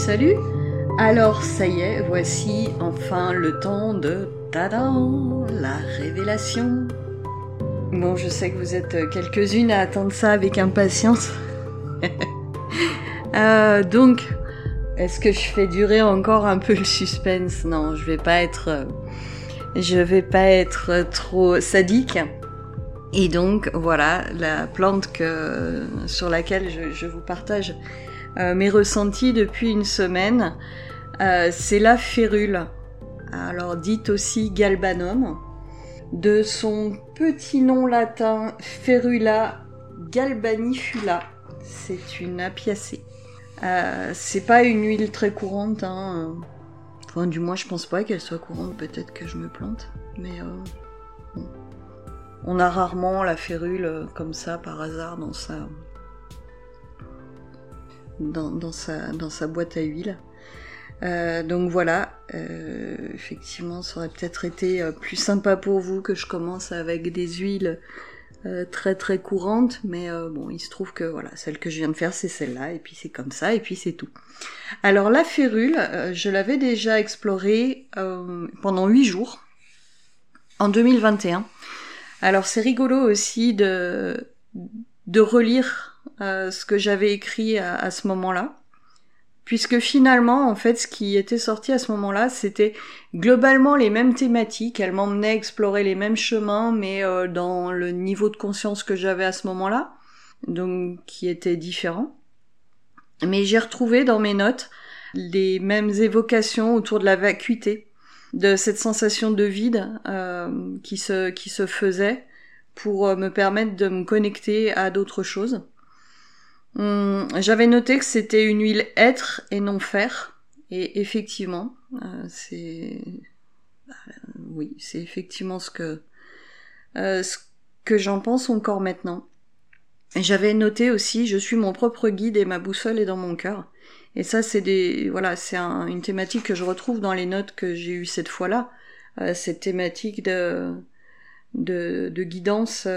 salut Alors ça y est, voici enfin le temps de tadam, la révélation. Bon, je sais que vous êtes quelques-unes à attendre ça avec impatience. Euh, donc, est-ce que je fais durer encore un peu le suspense? Non, je vais pas être, euh, je vais pas être trop sadique. Et donc voilà la plante que sur laquelle je, je vous partage euh, mes ressentis depuis une semaine. Euh, c'est la férule, alors dite aussi galbanum, de son petit nom latin Ferula galbanifula. C'est une apiacée. Euh, c'est pas une huile très courante, hein. Enfin, du moins, je pense pas qu'elle soit courante. Peut-être que je me plante, mais on a rarement la férule comme ça par hasard dans sa dans, sa, dans sa boîte à huile. Euh, donc voilà, euh, effectivement, ça aurait peut-être été euh, plus sympa pour vous que je commence avec des huiles très très courantes, mais bon, il se trouve que voilà, celle que je viens de faire, c'est celle-là, et puis c'est comme ça, et puis c'est tout. Alors la férule, je l'avais déjà explorée pendant huit jours, en 2021. Alors c'est rigolo aussi de, de relire euh, ce que j'avais écrit à, ce moment-là. Puisque finalement, en fait, ce qui était sorti à ce moment-là, c'était globalement les mêmes thématiques. Elle m'emmenait explorer les mêmes chemins, mais euh, dans le niveau de conscience que j'avais à ce moment-là, donc qui était différent. Mais j'ai retrouvé dans mes notes les mêmes évocations autour de la vacuité, de cette sensation de vide euh, qui se qui se faisait pour me permettre de me connecter à d'autres choses. Hum, j'avais noté que c'était une huile être et non fer. Et effectivement, euh, c'est... Euh, oui, c'est effectivement ce que, euh, ce que j'en pense encore maintenant. J'avais noté aussi, je suis mon propre guide et ma boussole est dans mon cœur. Et ça, c'est des, voilà, c'est une thématique que je retrouve dans les notes que j'ai eues cette fois-là. cette thématique de, de, de guidance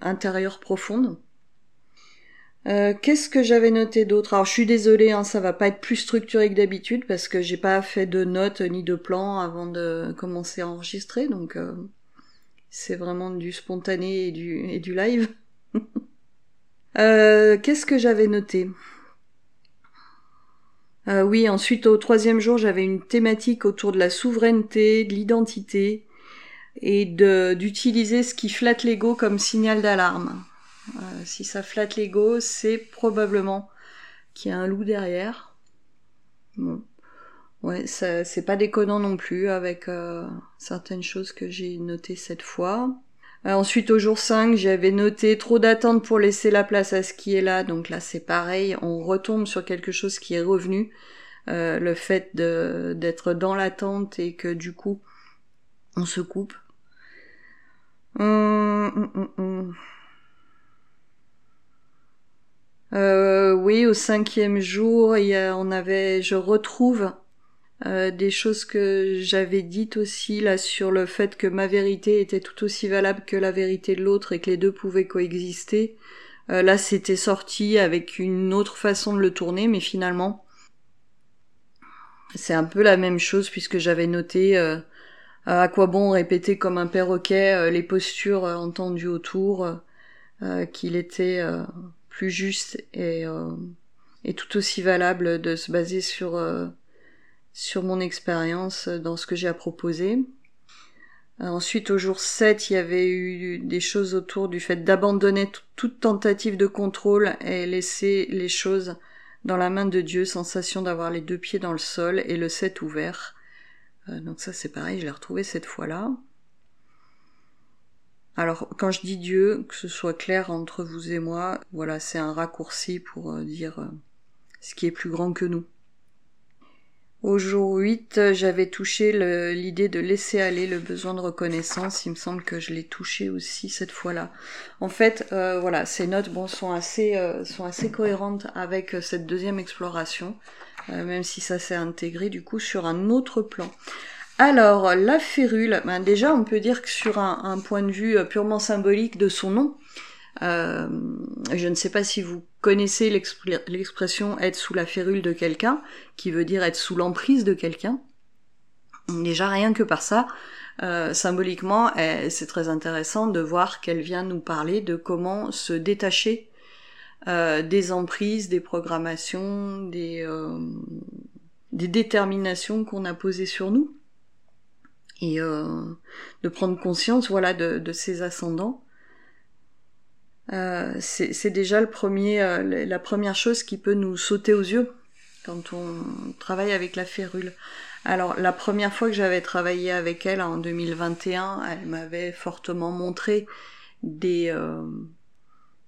intérieure profonde. Euh, qu'est-ce que j'avais noté d'autre? Alors je suis désolée, hein, ça va pas être plus structuré que d'habitude parce que j'ai pas fait de notes ni de plans avant de commencer à enregistrer, donc euh, c'est vraiment du spontané et du, et du live. euh, Qu'est-ce que j'avais noté? Euh, Oui, ensuite au troisième jour j'avais une thématique autour de la souveraineté, de l'identité et d'utiliser ce qui flatte l'ego comme signal d'alarme. Euh, si ça flatte l'ego, c'est probablement qu'il y a un loup derrière. Bon. Ouais, c'est pas déconnant non plus avec euh, certaines choses que j'ai notées cette fois. Euh, ensuite, au jour 5, j'avais noté trop d'attente pour laisser la place à ce qui est là. Donc là, c'est pareil, on retombe sur quelque chose qui est revenu. le fait d'être dans l'attente et que du coup, on se coupe. Hum, hum, hum, euh, oui, au cinquième jour, il on avait, je retrouve euh, des choses que j'avais dites aussi là sur le fait que ma vérité était tout aussi valable que la vérité de l'autre et que les deux pouvaient coexister. Euh, là, c'était sorti avec une autre façon de le tourner, mais finalement, c'est un peu la même chose puisque j'avais noté euh, à quoi bon répéter comme un perroquet les postures entendues autour, qu'il était plus juste et, euh, et tout aussi valable de se baser sur, euh, sur mon expérience dans ce que j'ai à proposer. Euh, ensuite, au jour 7, il y avait eu des choses autour du fait d'abandonner toute tentative de contrôle et laisser les choses dans la main de Dieu, sensation d'avoir les deux pieds dans le sol et le 7 ouvert. donc ça c'est pareil, je l'ai retrouvé cette fois-là. Alors, quand je dis Dieu, que ce soit clair entre vous et moi, voilà, c'est un raccourci pour euh, dire euh, ce qui est plus grand que nous. Au jour 8, j'avais touché l'idée de laisser aller le besoin de reconnaissance. Il me semble que je l'ai touché aussi cette fois-là. En fait, euh, voilà, ces notes bon, sont, assez, sont assez cohérentes avec cette deuxième exploration, même si ça s'est intégré du coup sur un autre plan. Alors, la férule, ben déjà on peut dire que sur un, point de vue euh, purement symbolique de son nom, euh, je ne sais pas si vous connaissez l'expression être sous la férule de quelqu'un, qui veut dire être sous l'emprise de quelqu'un. Déjà rien que par ça, euh, symboliquement, eh, c'est très intéressant de voir qu'elle vient nous parler de comment se détacher des emprises, des programmations, des déterminations qu'on a posées sur nous, et de prendre conscience, voilà, de, de ces ascendants. c'est déjà le premier, la première chose qui peut nous sauter aux yeux quand on travaille avec la férule. Alors la première fois que j'avais travaillé avec elle en 2021, elle m'avait fortement montré des euh,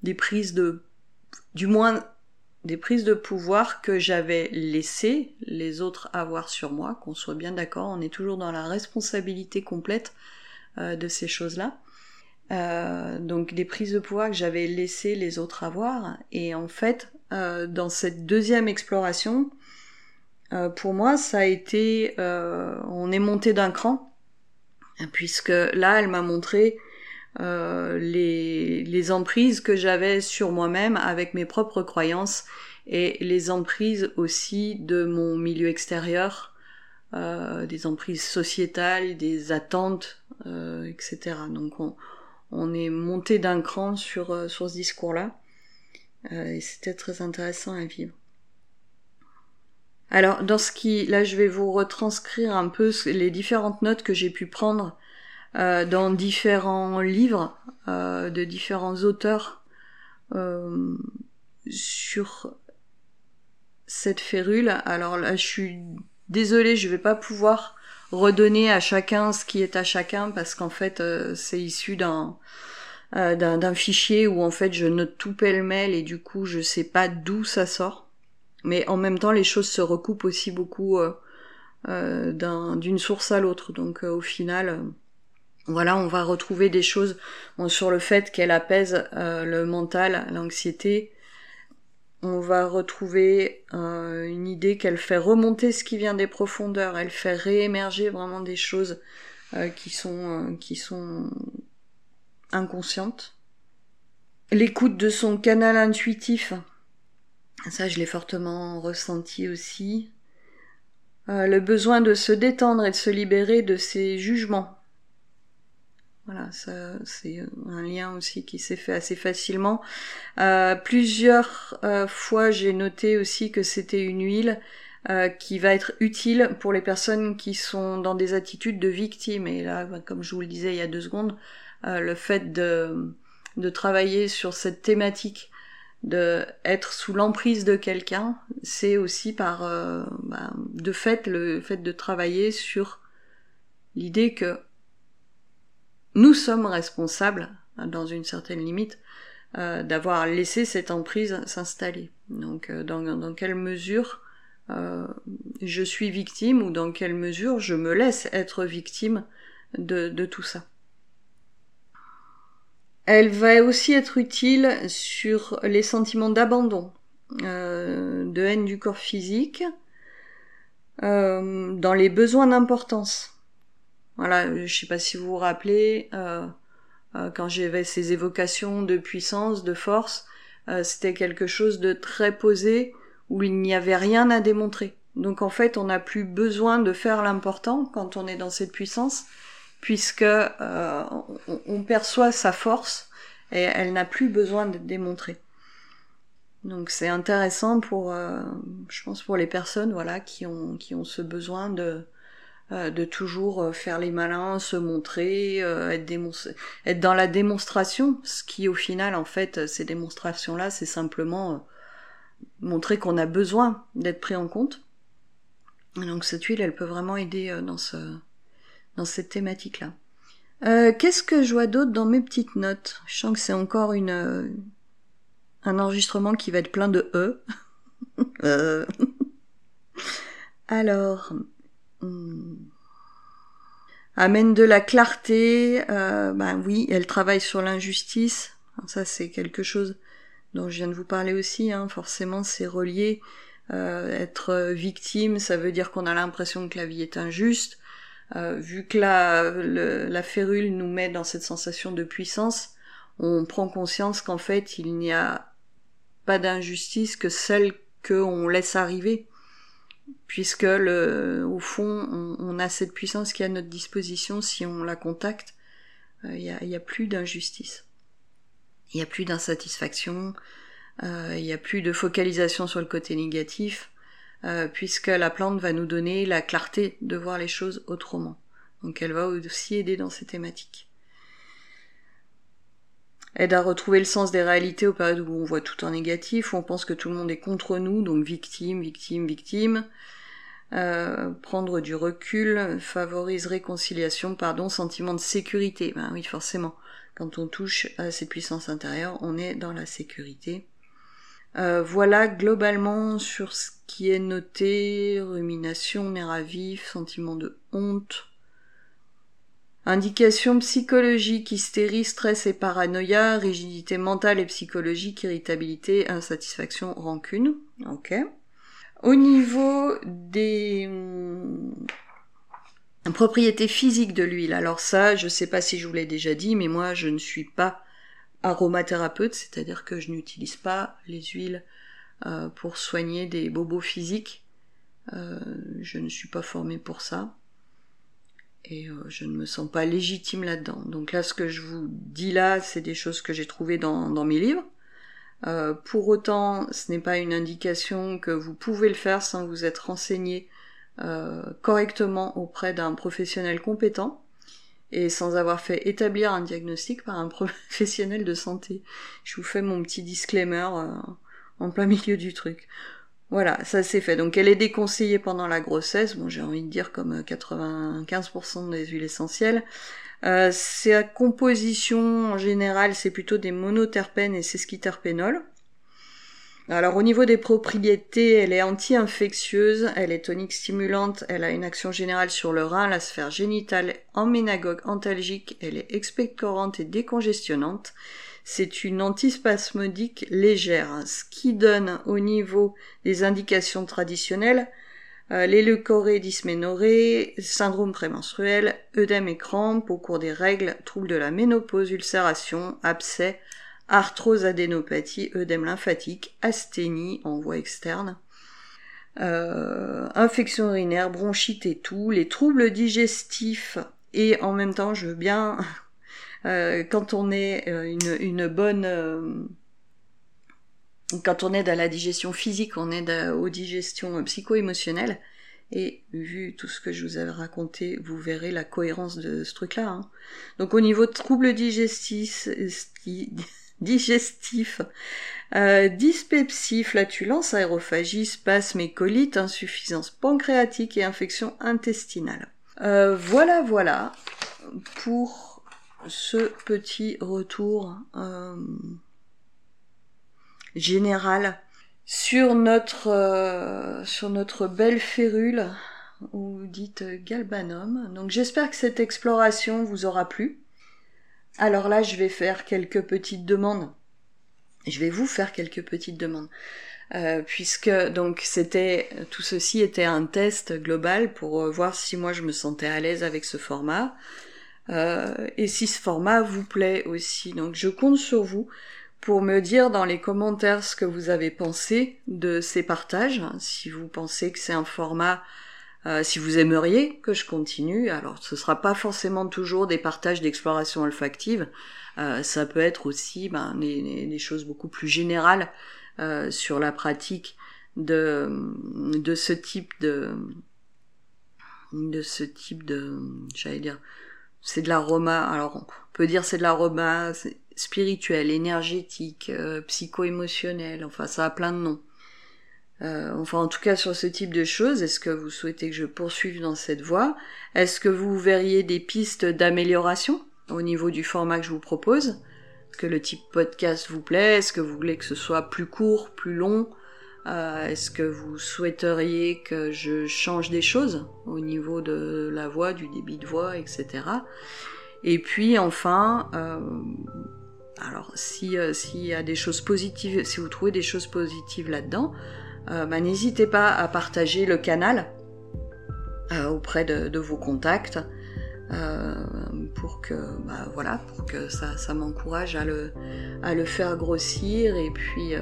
des prises de du moins des prises de pouvoir que j'avais laissé les autres avoir sur moi, qu'on soit bien d'accord, on est toujours dans la responsabilité complète euh, de ces choses-là. Euh, donc des prises de pouvoir que j'avais laissé les autres avoir, et en fait, dans cette deuxième exploration, euh, pour moi, ça a été, euh, on est monté d'un cran, puisque là, elle m'a montré euh, les, les emprises que j'avais sur moi-même avec mes propres croyances et les emprises aussi de mon milieu extérieur, euh, des emprises sociétales, des attentes, euh, etc. Donc on, on est monté d'un cran sur, sur ce discours-là. et c'était très intéressant à vivre. Alors, dans ce qui, là, je vais vous retranscrire un peu les différentes notes que j'ai pu prendre euh, dans différents livres euh, de différents auteurs euh, sur cette férule. Alors là, je suis désolée, je vais pas pouvoir redonner à chacun ce qui est à chacun parce qu'en fait, c'est issu d'un d'un fichier où en fait je note tout pêle-mêle et du coup je sais pas d'où ça sort. Mais en même temps, les choses se recoupent aussi beaucoup euh, euh, d'une source à l'autre. Donc euh, au final, voilà, on va retrouver des choses sur le fait qu'elle apaise le mental, l'anxiété. On va retrouver une idée qu'elle fait remonter ce qui vient des profondeurs. Elle fait réémerger vraiment des choses qui sont qui sont inconscientes. L'écoute de son canal intuitif, ça, je l'ai fortement ressenti aussi. Euh, le besoin de se détendre et de se libérer de ses jugements. Voilà, ça c'est un lien aussi qui s'est fait assez facilement. Euh, plusieurs euh, fois, j'ai noté aussi que c'était une huile qui va être utile pour les personnes qui sont dans des attitudes de victime. Et là, bah, comme je vous le disais il y a deux secondes, le fait de, travailler sur cette thématique de être sous l'emprise de quelqu'un, c'est aussi par euh, bah, de fait le fait de travailler sur l'idée que nous sommes responsables, dans une certaine limite, euh, d'avoir laissé cette emprise s'installer. Donc euh, dans, quelle mesure je suis victime ou dans quelle mesure je me laisse être victime de, tout ça? Elle va aussi être utile sur les sentiments d'abandon, euh, de haine du corps physique, euh, dans les besoins d'importance. Voilà, je sais pas si vous vous rappelez, euh, quand j'avais ces évocations de puissance, de force, c'était quelque chose de très posé où il n'y avait rien à démontrer. Donc en fait, on n'a plus besoin de faire l'important quand on est dans cette puissance, puisque euh, on, perçoit sa force et elle n'a plus besoin d'être démontrée. Donc c'est intéressant pour, euh, je pense pour les personnes voilà qui ont qui ont ce besoin de euh, de toujours faire les malins, se montrer, être, être dans la démonstration, ce qui au final en fait ces démonstrations là c'est simplement montrer qu'on a besoin d'être pris en compte. donc cette huile elle peut vraiment aider dans ce dans cette thématique-là. Euh, qu'est-ce que je vois d'autre dans mes petites notes? Je sens que c'est encore une euh, un enregistrement qui va être plein de e. euh. Alors. Amène de la clarté. Euh, ben oui, elle travaille sur l'injustice. Ça, c'est quelque chose dont je viens de vous parler aussi. Hein. Forcément, c'est relié. être victime, ça veut dire qu'on a l'impression que la vie est injuste. Euh, vu que la, la férule nous met dans cette sensation de puissance, on prend conscience qu'en fait il n'y a pas d'injustice que celle qu'on laisse arriver, puisque le, au fond, on, a cette puissance qui est à notre disposition si on la contacte. Il n'y a, y a plus d'injustice. Il n'y a plus d'insatisfaction, il n'y a plus de focalisation sur le côté négatif, puisque la plante va nous donner la clarté de voir les choses autrement. Donc elle va aussi aider dans ces thématiques. Aide à retrouver le sens des réalités aux périodes où on voit tout en négatif, où on pense que tout le monde est contre nous, donc victime, victime, victime. Euh, prendre du recul favorise réconciliation, pardon, sentiment de sécurité. Ben oui, forcément. Quand on touche à cette puissance intérieure, on est dans la sécurité. Euh, voilà globalement sur ce qui est noté, rumination, nerf à vif, sentiment de honte, Indications psychologiques, hystérie, stress et paranoïa, rigidité mentale et psychologique, irritabilité, insatisfaction, rancune. Ok. Au niveau des hum, propriétés physiques de l'huile, alors ça, je sais pas si je vous l'ai déjà dit, mais moi je ne suis pas aromathérapeute, c'est-à-dire que je n'utilise pas les huiles euh, pour soigner des bobos physiques. Euh, je ne suis pas formée pour ça et euh, je ne me sens pas légitime là-dedans. Donc là, ce que je vous dis là, c'est des choses que j'ai trouvées dans, mes livres. Euh, pour autant, ce n'est pas une indication que vous pouvez le faire sans vous être renseigné euh, correctement auprès d'un professionnel compétent et sans avoir fait établir un diagnostic par un professionnel de santé. Je vous fais mon petit disclaimer en plein milieu du truc. Voilà, ça c'est fait. Donc elle est déconseillée pendant la grossesse, bon j'ai envie de dire comme 95% euh, des huiles essentielles. Euh, sa composition en général c'est plutôt des monoterpènes et sesquiterpénol. Alors au niveau des propriétés, elle est anti-infectieuse, elle est tonique stimulante, elle a une action générale sur le rein, la sphère génitale, emménagogue, antalgique, elle est expectorante et décongestionnante. C'est une antispasmodique légère, ce qui donne au niveau des indications traditionnelles euh, les syndrome prémenstruel, œdème et crampes au cours des règles, troubles de la ménopause, ulcération, abcès, arthrose adénopathie, œdème lymphatique, asthénie en voie externe, euh, infection urinaire, bronchite et tout, les troubles digestifs et en même temps je veux bien euh, quand on est euh, une, une bonne euh, quand on aide à la digestion physique, on aide aux digestions psycho-émotionnelles. Et vu tout ce que je vous avais raconté, vous verrez la cohérence de ce truc-là. Hein. Donc au niveau de troubles digestifs, digestif, euh, dyspepsie, flatulence, aérophagie, spasme colite, insuffisance pancréatique et infection intestinale. Euh, voilà, voilà pour ce petit retour euh, général sur notre sur notre belle férule ou dite galbanum. Donc j'espère que cette exploration vous aura plu. Alors là, je vais faire quelques petites demandes. Je vais vous faire quelques petites demandes. Euh, puisque donc c'était tout ceci était un test global pour voir si moi je me sentais à l'aise avec ce format. Euh, et si ce format vous plaît aussi. Donc je compte sur vous pour me dire dans les commentaires ce que vous avez pensé de ces partages, si vous pensez que c'est un format, euh, si vous aimeriez que je continue, alors ce sera pas forcément toujours des partages d'exploration olfactive, euh, ça peut être aussi ben, des, choses beaucoup plus générales sur la pratique de, de ce type de de ce type de j'allais dire c'est de l'aroma. Alors on peut dire c'est de l'aroma spirituel, énergétique, euh, psycho-émotionnel. Enfin, ça a plein de noms. Euh, enfin, en tout cas, sur ce type de choses, est-ce que vous souhaitez que je poursuive dans cette voie? Est-ce que vous verriez des pistes d'amélioration au niveau du format que je vous propose? Est-ce que le type podcast vous plaît? Est-ce que vous voulez que ce soit plus court, plus long? Euh, est-ce que vous souhaiteriez que je change des choses au niveau de la voix, du débit de voix, etc. Et puis enfin, euh, alors si euh, s'il y a des choses positives, si vous trouvez des choses positives là-dedans, bah, n'hésitez pas à partager le canal auprès de, vos contacts. pour que bah, voilà pour que ça, m'encourage à le, faire grossir et puis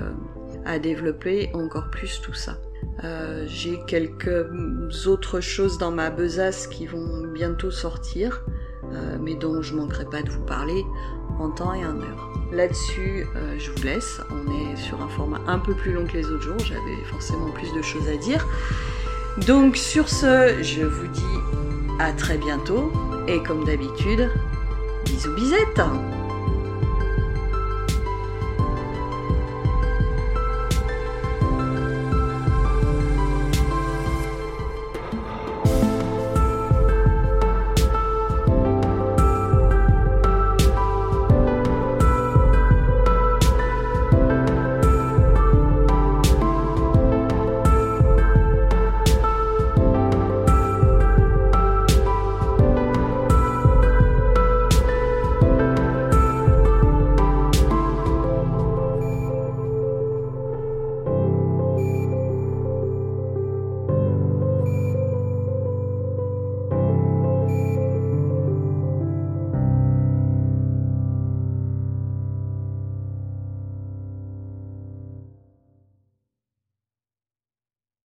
à développer encore plus tout ça. Euh, j'ai quelques autres choses dans ma besace qui vont bientôt sortir, euh, mais dont je manquerai pas de vous parler en temps et en heure. Là-dessus, euh, je vous laisse. On est sur un format un peu plus long que les autres jours. J'avais forcément plus de choses à dire. Donc sur ce, je vous dis à très bientôt. Et comme d'habitude, bisous bisettes